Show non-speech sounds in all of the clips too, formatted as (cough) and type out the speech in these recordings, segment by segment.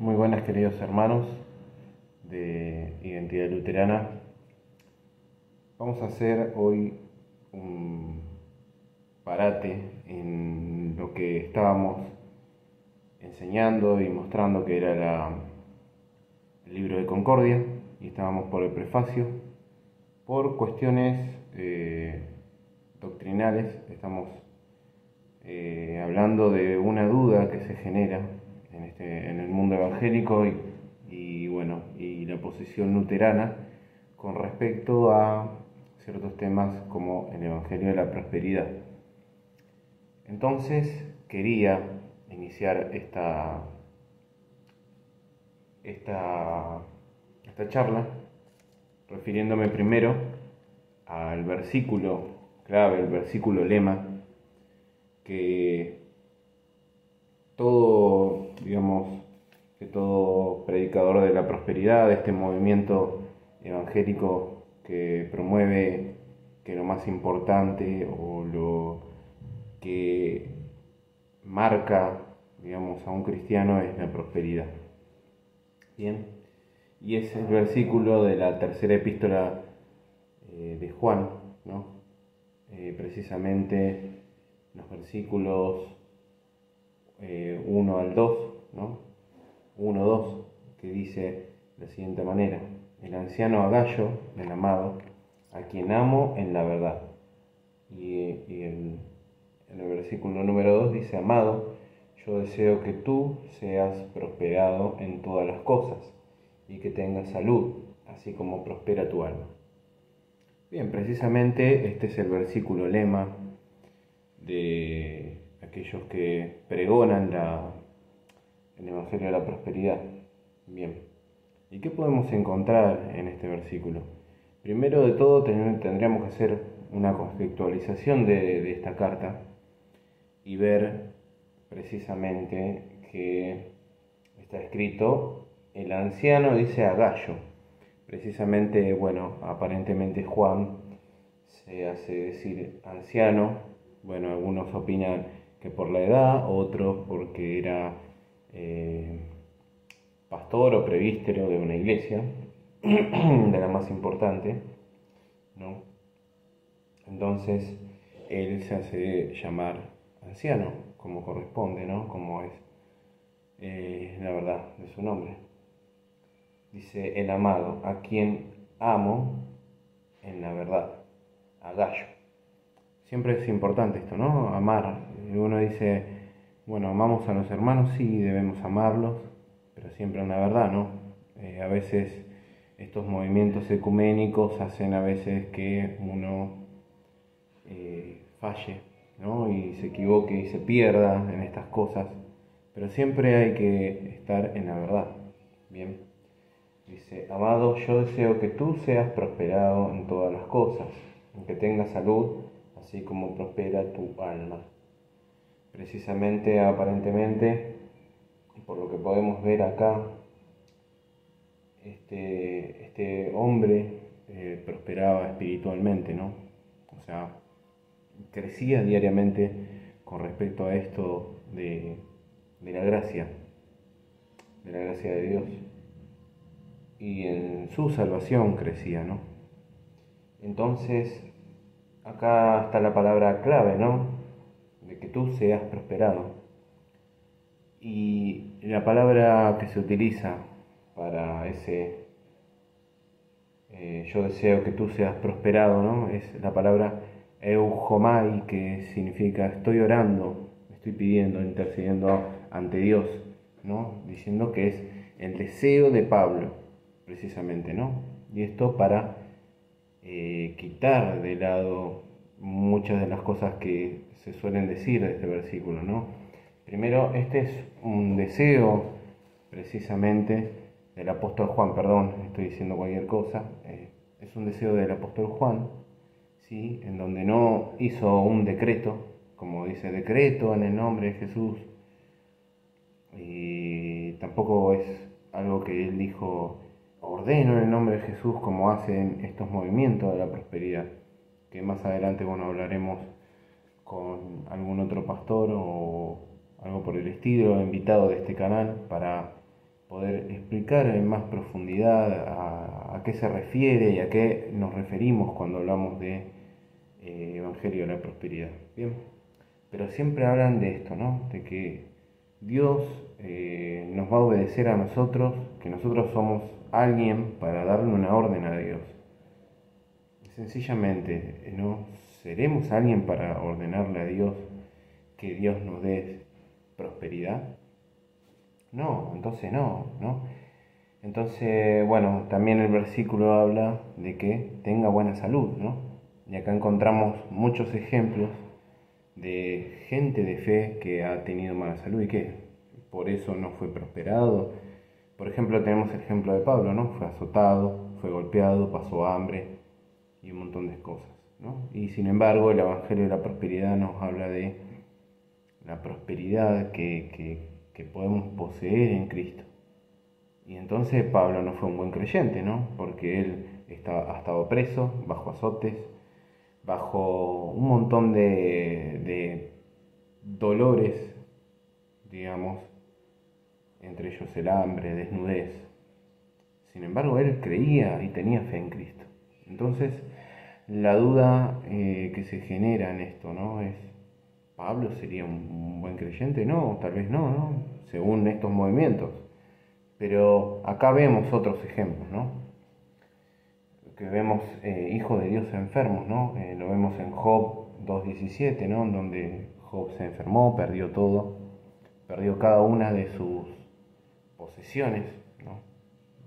Muy buenas queridos hermanos de Identidad Luterana. Vamos a hacer hoy un parate en lo que estábamos enseñando y mostrando que era el libro de Concordia y estábamos por el prefacio. Por cuestiones eh, doctrinales estamos eh, hablando de una duda que se genera en, este, en el mundo evangélico y, bueno, y la posición luterana con respecto a ciertos temas como el Evangelio de la Prosperidad. Entonces quería iniciar esta, esta, esta charla refiriéndome primero al versículo clave, el versículo lema, que todo, digamos, que todo predicador de la prosperidad, de este movimiento evangélico que promueve que lo más importante o lo que marca, digamos, a un cristiano es la prosperidad. Bien, y es el versículo de la tercera epístola eh, de Juan, ¿no? Eh, precisamente los versículos 1 eh, al 2, ¿no? 1, 2, que dice de la siguiente manera, el anciano Agallo, el amado, a quien amo en la verdad. Y, en el versículo número 2 dice, amado, yo deseo que tú seas prosperado en todas las cosas y que tengas salud, así como prospera tu alma. Bien, precisamente este es el versículo lema de aquellos que pregonan la, el Evangelio de la Prosperidad. Bien, ¿y qué podemos encontrar en este versículo? Primero de todo tendríamos que hacer una contextualización de, esta carta y ver precisamente que está escrito, el anciano dice a Gallo. Precisamente, bueno, aparentemente Juan se hace decir anciano, bueno, algunos opinan que por la edad, otros porque era eh, pastor o prevístero de una iglesia, (clears throat) de la más importante, ¿no? Entonces él se hace llamar anciano, como corresponde, ¿no? Como es eh, la verdad de su nombre. Dice el amado, a quien amo en la verdad, a Gallo. Siempre es importante esto, ¿no? Amar. Uno dice, bueno, amamos a los hermanos, sí, debemos amarlos, pero siempre en la verdad, ¿no? Eh, a veces estos movimientos ecuménicos hacen a veces que uno eh, falle, ¿no? Y se equivoque y se pierda en estas cosas, pero siempre hay que estar en la verdad, ¿bien? Dice, amado, yo deseo que tú seas prosperado en todas las cosas, que tengas salud así como prospera tu alma. Precisamente, aparentemente, por lo que podemos ver acá, este, este hombre eh, prosperaba espiritualmente, ¿no? O sea, crecía diariamente con respecto a esto de, de la gracia, de la gracia de Dios. Y en su salvación crecía, ¿no? Entonces, acá está la palabra clave, ¿no? Que tú seas prosperado. Y la palabra que se utiliza para ese eh, yo deseo que tú seas prosperado, ¿no? Es la palabra eujomai, que significa estoy orando, estoy pidiendo, intercediendo ante Dios, ¿no? Diciendo que es el deseo de Pablo, precisamente, ¿no? Y esto para eh, quitar de lado muchas de las cosas que se suelen decir de este versículo, ¿no? Primero, este es un deseo precisamente del apóstol Juan, perdón, estoy diciendo cualquier cosa, eh, es un deseo del apóstol Juan, ¿sí? en donde no hizo un decreto, como dice decreto en el nombre de Jesús, y tampoco es algo que él dijo ordeno en el nombre de Jesús como hacen estos movimientos de la prosperidad, que más adelante bueno, hablaremos con algún otro pastor o algo por el estilo, invitado de este canal para poder explicar en más profundidad a, qué se refiere y a qué nos referimos cuando hablamos de eh, Evangelio de la Prosperidad. Bien, pero siempre hablan de esto, ¿no? De que Dios eh, nos va a obedecer a nosotros, que nosotros somos alguien para darle una orden a Dios. Sencillamente, ¿no? ¿Seremos alguien para ordenarle a Dios que Dios nos dé prosperidad? No, entonces no, ¿no? Entonces, bueno, también el versículo habla de que tenga buena salud, ¿no? Y acá encontramos muchos ejemplos de gente de fe que ha tenido mala salud y que por eso no fue prosperado. Por ejemplo, tenemos el ejemplo de Pablo, ¿no? Fue azotado, fue golpeado, pasó hambre y un montón de cosas, Y sin embargo, el Evangelio de la Prosperidad nos habla de la prosperidad que, que que podemos poseer en Cristo. Y entonces Pablo no fue un buen creyente, ¿no? Porque él estaba, ha estado preso, bajo azotes, bajo un montón de, de dolores, digamos, entre ellos el hambre, desnudez. Sin embargo, él creía y tenía fe en Cristo. Entonces, la duda eh, que se genera en esto, ¿no? Es, ¿Pablo sería un buen creyente? No, tal vez no, ¿no? Según estos movimientos. Pero acá vemos otros ejemplos, ¿no? Que vemos eh, hijos de Dios enfermos, ¿no? Eh, lo vemos en Job 2.17, ¿no? Donde Job se enfermó, perdió todo, perdió cada una de sus posesiones, ¿no?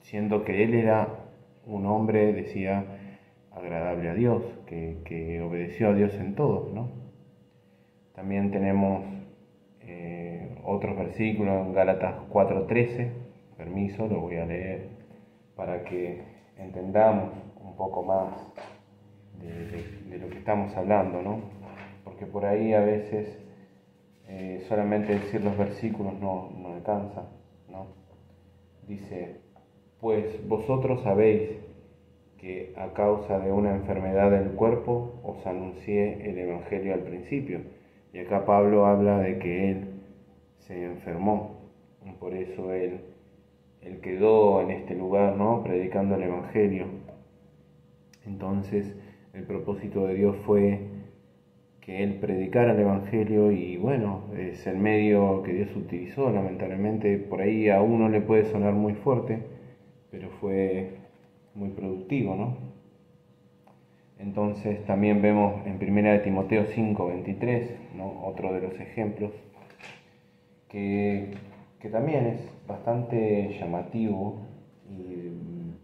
Siendo que él era un hombre, decía, agradable a Dios, que, obedeció a Dios en todo, ¿no? También tenemos eh, otros versículos en Gálatas 4:13. Permiso, lo voy a leer para que entendamos un poco más de, lo que estamos hablando, ¿no? Porque por ahí a veces eh, solamente decir los versículos no, no alcanza, ¿no? Dice, pues vosotros sabéis que a causa de una enfermedad del cuerpo os anuncié el Evangelio al principio y acá Pablo habla de que él se enfermó, por eso él, él quedó en este lugar, ¿no? Predicando el Evangelio. Entonces, el propósito de Dios fue que él predicara el Evangelio y bueno, es el medio que Dios utilizó, lamentablemente por ahí a uno le puede sonar muy fuerte, pero fue muy productivo, ¿no? Entonces también vemos en 1 Timoteo 5, 23, otro de los ejemplos, que, también es bastante llamativo y mm,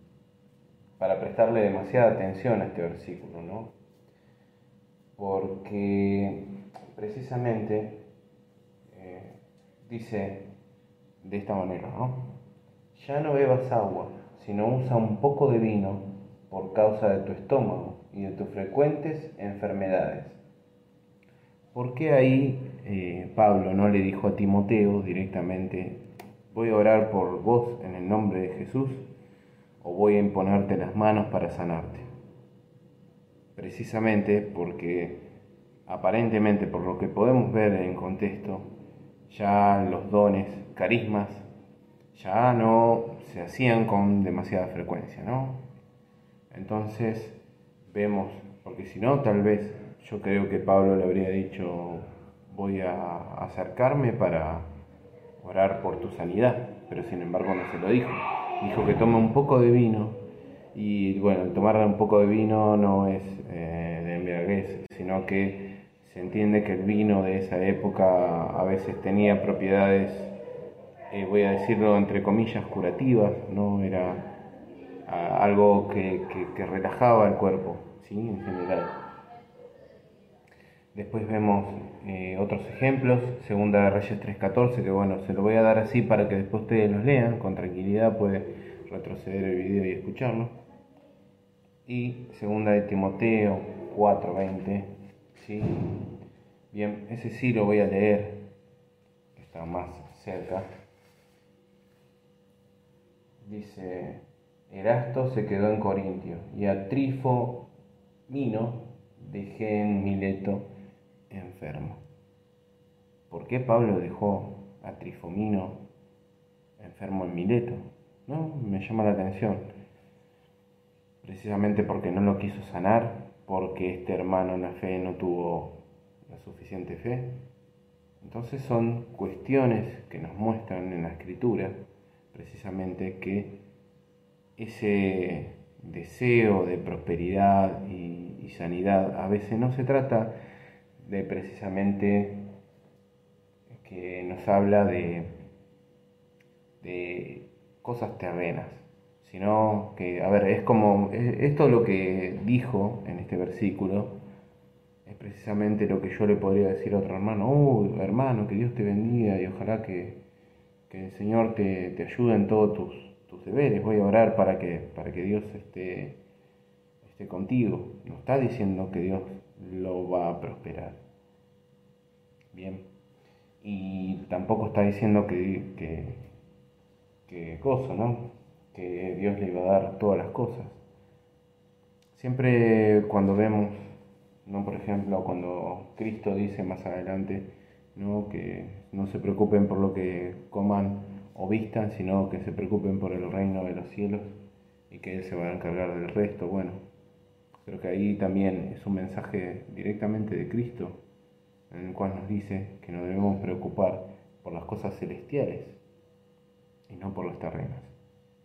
para prestarle demasiada atención a este versículo, ¿no? porque precisamente eh, dice de esta manera, ¿no? ya no bebas agua, sino usa un poco de vino por causa de tu estómago y de tus frecuentes enfermedades. ¿Por qué ahí eh, Pablo no le dijo a Timoteo directamente, voy a orar por vos en el nombre de Jesús o voy a imponerte las manos para sanarte? Precisamente porque aparentemente por lo que podemos ver en contexto, ya los dones, carismas, ya no se hacían con demasiada frecuencia, ¿no? Entonces, vemos, porque si no, tal vez yo creo que Pablo le habría dicho, voy a acercarme para orar por tu sanidad, pero sin embargo no se lo dijo. Dijo que tome un poco de vino y bueno, tomar un poco de vino no es eh, de embriaguez, sino que se entiende que el vino de esa época a veces tenía propiedades, eh, voy a decirlo entre comillas, curativas, no era algo que, relajaba el cuerpo, ¿sí? en general. Después vemos eh, otros ejemplos, Segunda de Reyes 3.14, que bueno, se lo voy a dar así para que después ustedes los lean, con tranquilidad puede retroceder el video y escucharlo. Y Segunda de Timoteo 4.20, ¿sí? Bien, ese sí lo voy a leer, está más cerca. Dice, Erasto se quedó en Corintio y a Trifomino dejé en Mileto enfermo. ¿Por qué Pablo dejó a Trifomino enfermo en Mileto, ¿no? Me llama la atención, precisamente porque no lo quiso sanar, porque este hermano en la fe no tuvo la suficiente fe. Entonces son cuestiones que nos muestran en la escritura precisamente que ese deseo de prosperidad y, sanidad a veces no se trata de precisamente que nos habla de, cosas terrenas, sino que, a ver, es como, esto lo que dijo en este versículo, es precisamente lo que yo le podría decir a otro hermano, oh, hermano, que Dios te bendiga y ojalá que, el Señor te, te, ayude en todos tus, tus, deberes, voy a orar para que, para que Dios esté, esté contigo. No está diciendo que Dios lo va a prosperar. Bien. Y tampoco está diciendo que, que, que cosa, ¿no? Que Dios le iba a dar todas las cosas. Siempre cuando vemos no por ejemplo cuando Cristo dice más adelante ¿no? que no se preocupen por lo que coman o vistan, sino que se preocupen por el reino de los cielos y que Él se va a encargar del resto. Bueno, creo que ahí también es un mensaje directamente de Cristo, en el cual nos dice que nos debemos preocupar por las cosas celestiales y no por las terrenas.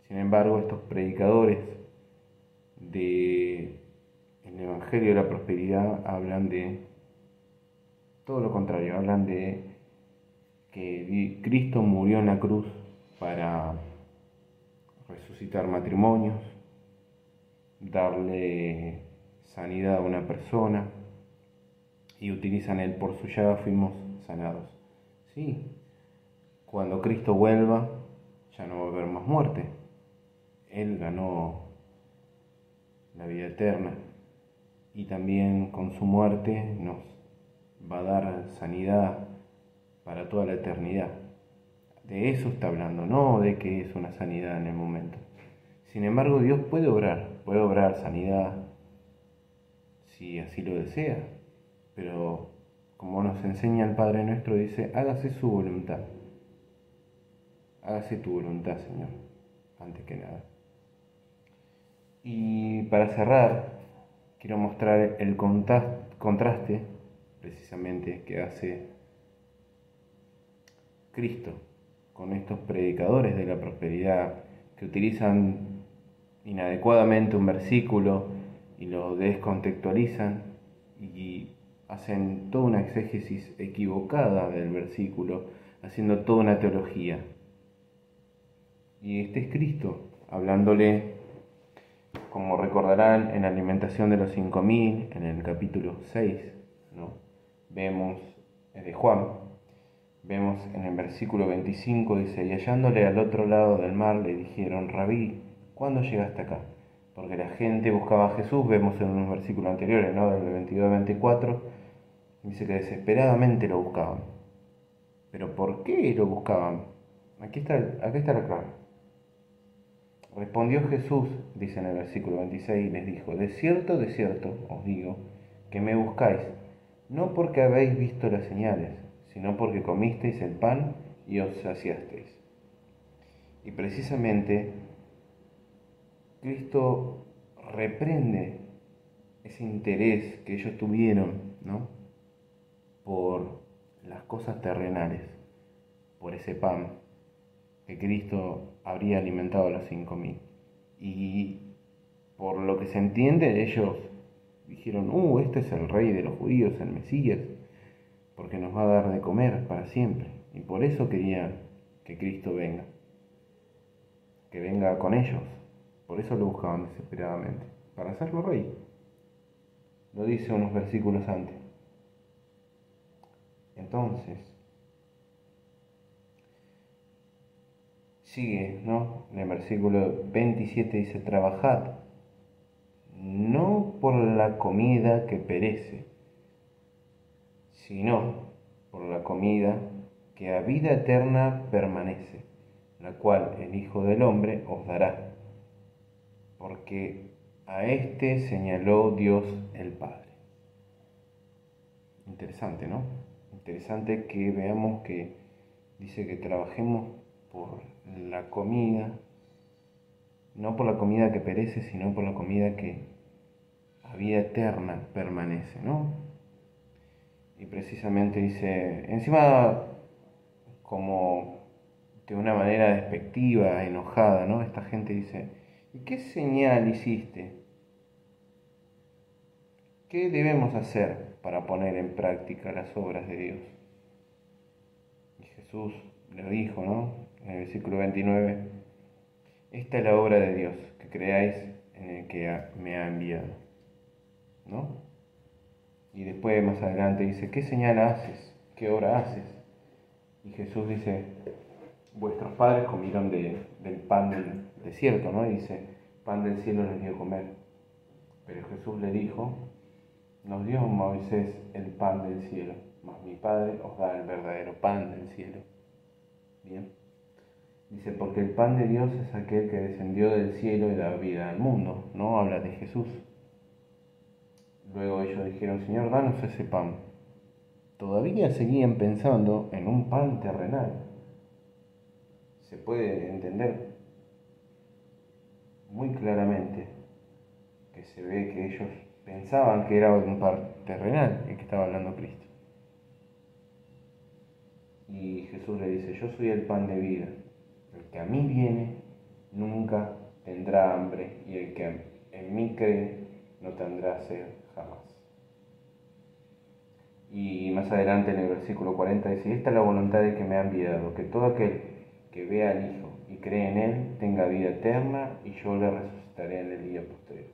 Sin embargo, estos predicadores de en el Evangelio de la Prosperidad hablan de todo lo contrario, hablan de que Cristo murió en la cruz para resucitar matrimonios, darle sanidad a una persona y utilizan el por su llaga fuimos sanados. Sí, cuando Cristo vuelva ya no va a haber más muerte. Él ganó la vida eterna y también con su muerte nos va a dar sanidad para toda la eternidad. De eso está hablando, no de que es una sanidad en el momento. Sin embargo, Dios puede obrar, puede obrar sanidad si así lo desea, pero como nos enseña el Padre nuestro, dice, hágase su voluntad. Hágase tu voluntad, Señor, antes que nada. Y para cerrar, quiero mostrar el contraste precisamente que hace Cristo con estos predicadores de la prosperidad que utilizan inadecuadamente un versículo y lo descontextualizan y hacen toda una exégesis equivocada del versículo, haciendo toda una teología. Y este es Cristo hablándole como recordarán en la alimentación de los 5000, en el capítulo 6, ¿no? Vemos de Juan, vemos en el versículo 25, dice, y hallándole al otro lado del mar le dijeron, Rabí, ¿cuándo llegaste acá? Porque la gente buscaba a Jesús, vemos en unos versículos anteriores, ¿no? del 22 al 24, dice que desesperadamente lo buscaban. Pero ¿por qué lo buscaban? Aquí está, aquí está la clave. Respondió Jesús, dice en el versículo 26, y les dijo, de cierto, de cierto, os digo, que me buscáis, no porque habéis visto las señales, sino porque comisteis el pan y os saciasteis. Y precisamente Cristo reprende ese interés que ellos tuvieron, ¿no? Por las cosas terrenales, por ese pan, que Cristo habría alimentado a los cinco mil. Y por lo que se entiende, ellos dijeron, uh, este es el rey de los judíos, el Mesías, porque nos va a dar de comer para siempre. Y por eso querían que Cristo venga, que venga con ellos. Por eso lo buscaban desesperadamente, para hacerlo rey. Lo dice unos versículos antes. Entonces, sigue, ¿no? En el versículo 27 dice, trabajad, no por la comida que perece, sino por la comida que a vida eterna permanece, la cual el Hijo del Hombre os dará, porque a éste señaló Dios el Padre. Interesante, ¿no? Interesante que veamos que dice que trabajemos por la comida, no por la comida que perece, sino por la comida que a vida eterna permanece, ¿no? Y precisamente dice, encima como de una manera despectiva, enojada, ¿no? Esta gente dice, ¿y qué señal hiciste? ¿Qué debemos hacer para poner en práctica las obras de Dios? Y Jesús le dijo, ¿no? En el versículo 29, esta es la obra de Dios, que creáis en el que me ha enviado, ¿no? Y después más adelante dice, ¿qué señal haces? ¿Qué obra haces? Y Jesús dice, vuestros padres comieron del pan del desierto, ¿no? Y dice, pan del cielo les dio comer. Pero Jesús le dijo, nos dio Moisés el pan del cielo, mas mi Padre os da el verdadero pan del cielo. Bien. Dice, porque el pan de Dios es aquel que descendió del cielo y da vida al mundo. No habla de Jesús. Luego ellos dijeron, Señor, danos ese pan. Todavía seguían pensando en un pan terrenal. Se puede entender muy claramente que se ve que ellos pensaban que era un par terrenal el que estaba hablando Cristo. Y Jesús le dice, yo soy el pan de vida. El que a mí viene nunca tendrá hambre y el que en mí cree no tendrá sed jamás. Y más adelante en el versículo 40 dice, esta es la voluntad de que me ha enviado, que todo aquel que vea al Hijo y cree en Él tenga vida eterna y yo le resucitaré en el día posterior.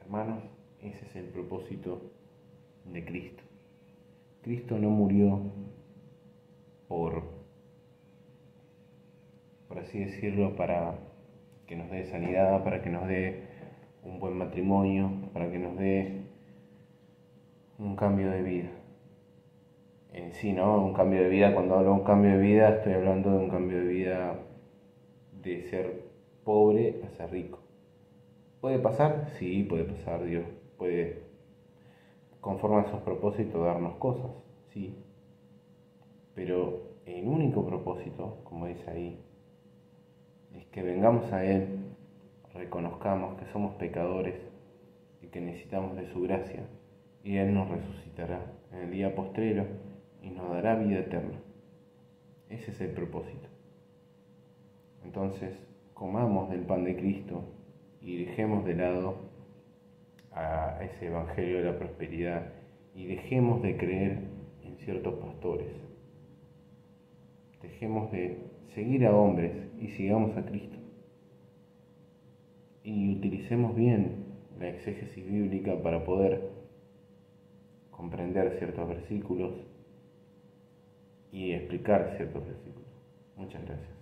Hermanos, ese es el propósito de Cristo. Cristo no murió por, por así decirlo, para que nos dé sanidad, para que nos dé un buen matrimonio, para que nos dé un cambio de vida. En sí, ¿no? Un cambio de vida, cuando hablo de un cambio de vida, estoy hablando de un cambio de vida de ser pobre a ser rico. ¿Puede pasar? Sí, puede pasar. Dios puede, conforme a sus propósitos, darnos cosas. Sí. Pero el único propósito, como dice ahí, es que vengamos a Él, reconozcamos que somos pecadores y que necesitamos de su gracia, y Él nos resucitará en el día postrero y nos dará vida eterna. Ese es el propósito. Entonces, comamos del pan de Cristo y dejemos de lado a ese evangelio de la prosperidad y dejemos de creer en ciertos pastores. Dejemos de seguir a hombres y sigamos a Cristo. Y utilicemos bien la exégesis bíblica para poder comprender ciertos versículos y explicar ciertos versículos. Muchas gracias.